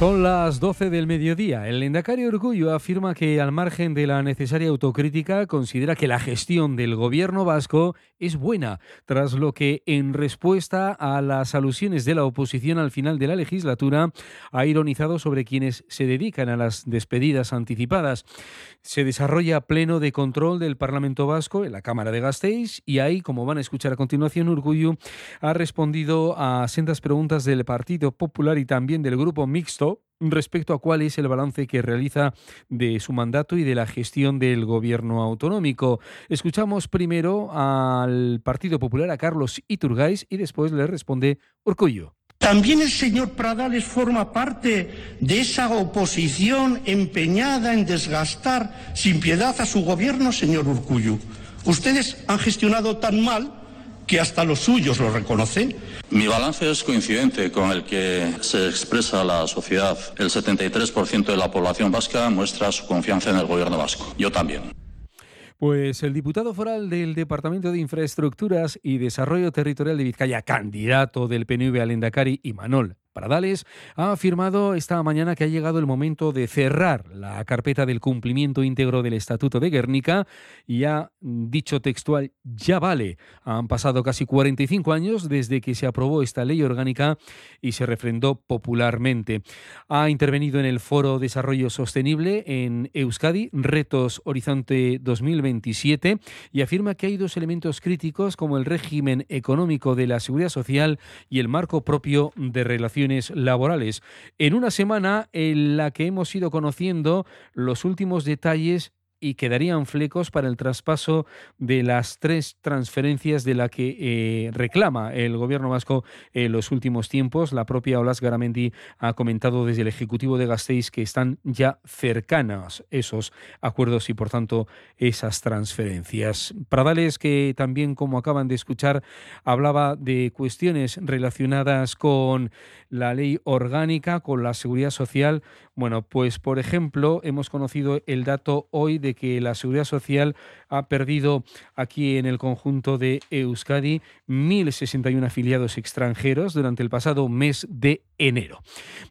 Son las 12 del mediodía. El Lendacario Orgullo afirma que, al margen de la necesaria autocrítica, considera que la gestión del gobierno vasco es buena, tras lo que, en respuesta a las alusiones de la oposición al final de la legislatura, ha ironizado sobre quienes se dedican a las despedidas anticipadas. Se desarrolla pleno de control del Parlamento Vasco en la Cámara de Gasteiz y ahí, como van a escuchar a continuación, Orgullo ha respondido a sendas preguntas del Partido Popular y también del Grupo Mixto respecto a cuál es el balance que realiza de su mandato y de la gestión del gobierno autonómico. Escuchamos primero al Partido Popular, a Carlos Iturgais, y después le responde Urcullo. También el señor Pradales forma parte de esa oposición empeñada en desgastar sin piedad a su gobierno, señor Urcullu. Ustedes han gestionado tan mal que hasta los suyos lo reconocen. Mi balance es coincidente con el que se expresa la sociedad. El 73% de la población vasca muestra su confianza en el gobierno vasco. Yo también. Pues el diputado foral del Departamento de Infraestructuras y Desarrollo Territorial de Vizcaya, candidato del PNV al Endacari, Imanol Paradales ha afirmado esta mañana que ha llegado el momento de cerrar la carpeta del cumplimiento íntegro del Estatuto de Guernica y ha dicho textual, ya vale. Han pasado casi 45 años desde que se aprobó esta ley orgánica y se refrendó popularmente. Ha intervenido en el Foro Desarrollo Sostenible en Euskadi, Retos Horizonte 2027, y afirma que hay dos elementos críticos como el régimen económico de la seguridad social y el marco propio de relación laborales. En una semana en la que hemos ido conociendo los últimos detalles y quedarían flecos para el traspaso de las tres transferencias de la que eh, reclama el gobierno vasco en los últimos tiempos. La propia Olas Garamendi ha comentado desde el Ejecutivo de Gasteiz que están ya cercanas esos acuerdos y, por tanto, esas transferencias. Pradales, que también, como acaban de escuchar, hablaba de cuestiones relacionadas con la ley orgánica, con la seguridad social. Bueno, pues, por ejemplo, hemos conocido el dato hoy de que la Seguridad Social ha perdido aquí en el conjunto de Euskadi 1.061 afiliados extranjeros durante el pasado mes de enero.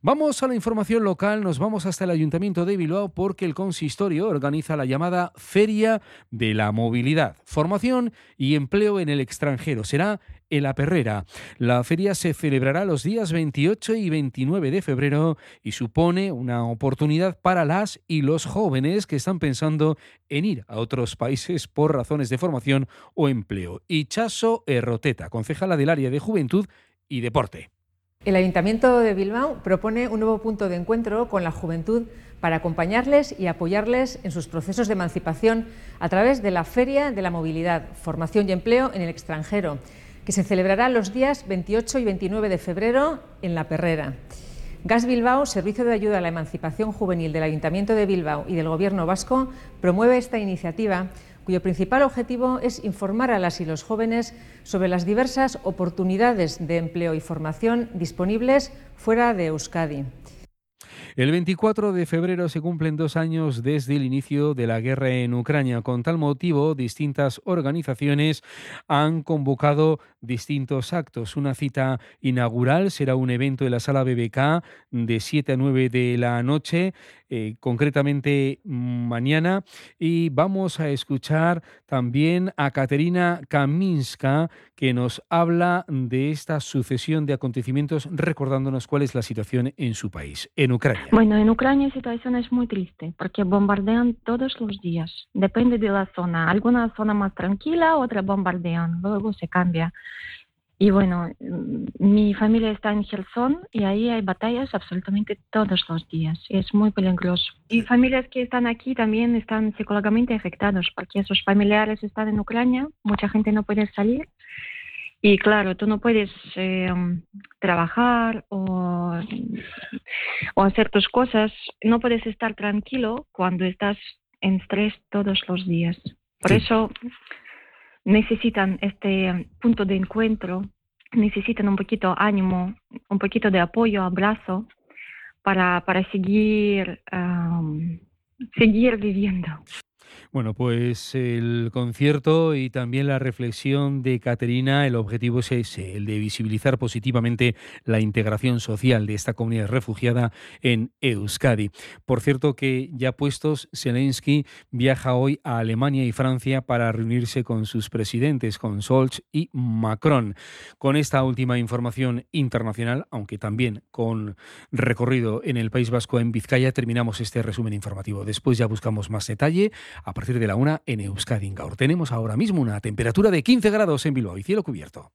Vamos a la información local, nos vamos hasta el Ayuntamiento de Bilbao porque el consistorio organiza la llamada Feria de la Movilidad, Formación y Empleo en el extranjero. Será en La Perrera. La feria se celebrará los días 28 y 29 de febrero y supone una oportunidad para las y los jóvenes que están pensando en ir a otros países por razones de formación o empleo. Y Chaso Erroteta, concejala del área de Juventud y Deporte. El Ayuntamiento de Bilbao propone un nuevo punto de encuentro con la juventud para acompañarles y apoyarles en sus procesos de emancipación a través de la Feria de la Movilidad, Formación y Empleo en el extranjero que se celebrará los días 28 y 29 de febrero en La Perrera. Gas Bilbao, Servicio de Ayuda a la Emancipación Juvenil del Ayuntamiento de Bilbao y del Gobierno vasco, promueve esta iniciativa cuyo principal objetivo es informar a las y los jóvenes sobre las diversas oportunidades de empleo y formación disponibles fuera de Euskadi. El 24 de febrero se cumplen dos años desde el inicio de la guerra en Ucrania. Con tal motivo, distintas organizaciones han convocado distintos actos. Una cita inaugural será un evento en la sala BBK de 7 a 9 de la noche, eh, concretamente mañana. Y vamos a escuchar también a Katerina Kaminska, que nos habla de esta sucesión de acontecimientos, recordándonos cuál es la situación en su país, en Ucrania. Bueno, en Ucrania la situación es muy triste porque bombardean todos los días. Depende de la zona. Alguna zona más tranquila, otra bombardean. Luego se cambia. Y bueno, mm, mi familia está en Gerson y ahí hay batallas absolutamente todos los días. Es muy peligroso. Y familias que están aquí también están psicológicamente afectados porque sus familiares están en Ucrania, mucha gente no puede salir y claro, tú no puedes eh, trabajar o, o, hacer tus cosas, no puedes estar tranquilo cuando estás en estrés todos los días. Por eso necesitan este punto de encuentro, necesitan un poquito ánimo, un poquito de apoyo, abrazo para, para seguir, um, seguir viviendo. Bueno, pues el concierto y también la reflexión de Caterina, el objetivo es ese, el de visibilizar positivamente la integración social de esta comunidad refugiada en Euskadi. Por cierto que ya puestos, Zelensky viaja hoy a Alemania y Francia para reunirse con sus presidentes, con Scholz y Macron. Con esta última información internacional, aunque también con recorrido en el País Vasco en Vizcaya, terminamos este resumen informativo. Después ya buscamos más detalle a partir de la una en Euskadi Tenemos ahora mismo una temperatura de 15 grados en Bilbao y cielo cubierto.